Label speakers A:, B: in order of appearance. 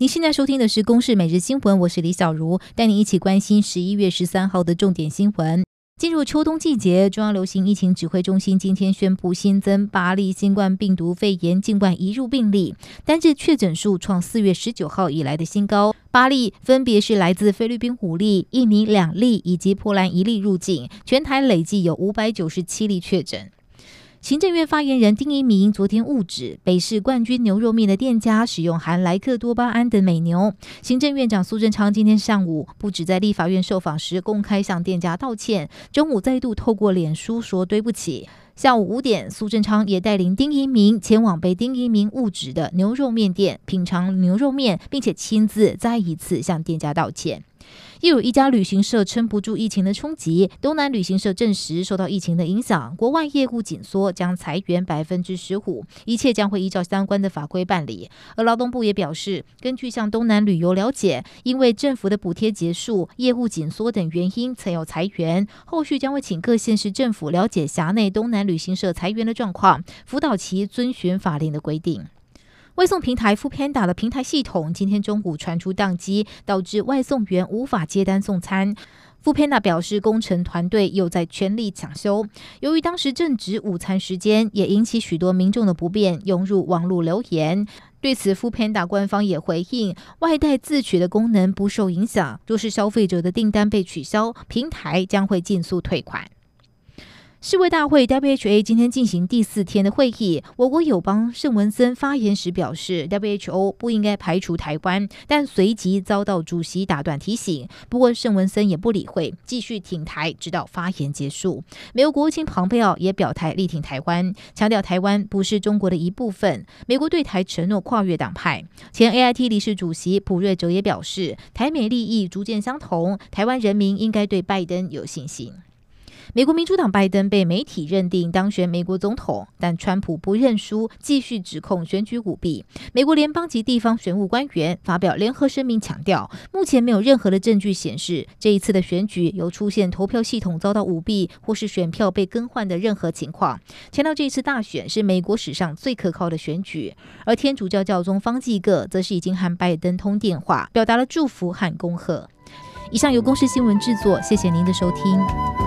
A: 您现在收听的是《公视每日新闻》，我是李小茹，带您一起关心十一月十三号的重点新闻。进入秋冬季节，中央流行疫情指挥中心今天宣布新增八例新冠病毒肺炎境外移入病例，单日确诊数创四月十九号以来的新高。八例分别是来自菲律宾五例、印尼两例以及波兰一例入境，全台累计有五百九十七例确诊。行政院发言人丁怡铭昨天误指北市冠军牛肉面的店家使用含莱克多巴胺的美牛。行政院长苏贞昌今天上午不止在立法院受访时公开向店家道歉，中午再度透过脸书说对不起。下午五点，苏贞昌也带领丁怡铭前往被丁怡铭误指的牛肉面店品尝牛肉面，并且亲自再一次向店家道歉。又有一家旅行社撑不住疫情的冲击，东南旅行社证实受到疫情的影响，国外业务紧缩，将裁员百分之十五，一切将会依照相关的法规办理。而劳动部也表示，根据向东南旅游了解，因为政府的补贴结束、业务紧缩等原因才要裁员，后续将会请各县市政府了解辖内东南旅行社裁员的状况，辅导其遵循法令的规定。外送平台 Foodpanda 的平台系统今天中午传出宕机，导致外送员无法接单送餐。Foodpanda 表示，工程团队又在全力抢修。由于当时正值午餐时间，也引起许多民众的不便，涌入网络留言。对此，Foodpanda 官方也回应，外带自取的功能不受影响。若是消费者的订单被取消，平台将会尽速退款。世卫大会 （WHA） 今天进行第四天的会议，我国友邦圣文森发言时表示，WHO 不应该排除台湾，但随即遭到主席打断提醒。不过圣文森也不理会，继续挺台，直到发言结束。美国国务卿庞佩奥也表态力挺台湾，强调台湾不是中国的一部分。美国对台承诺跨越党派。前 AIT 理事主席普瑞哲也表示，台美利益逐渐相同，台湾人民应该对拜登有信心。美国民主党拜登被媒体认定当选美国总统，但川普不认输，继续指控选举舞弊。美国联邦及地方选务官员发表联合声明，强调目前没有任何的证据显示这一次的选举有出现投票系统遭到舞弊或是选票被更换的任何情况。强调这一次大选是美国史上最可靠的选举。而天主教教宗方济各则是已经和拜登通电话，表达了祝福和恭贺。以上由公视新闻制作，谢谢您的收听。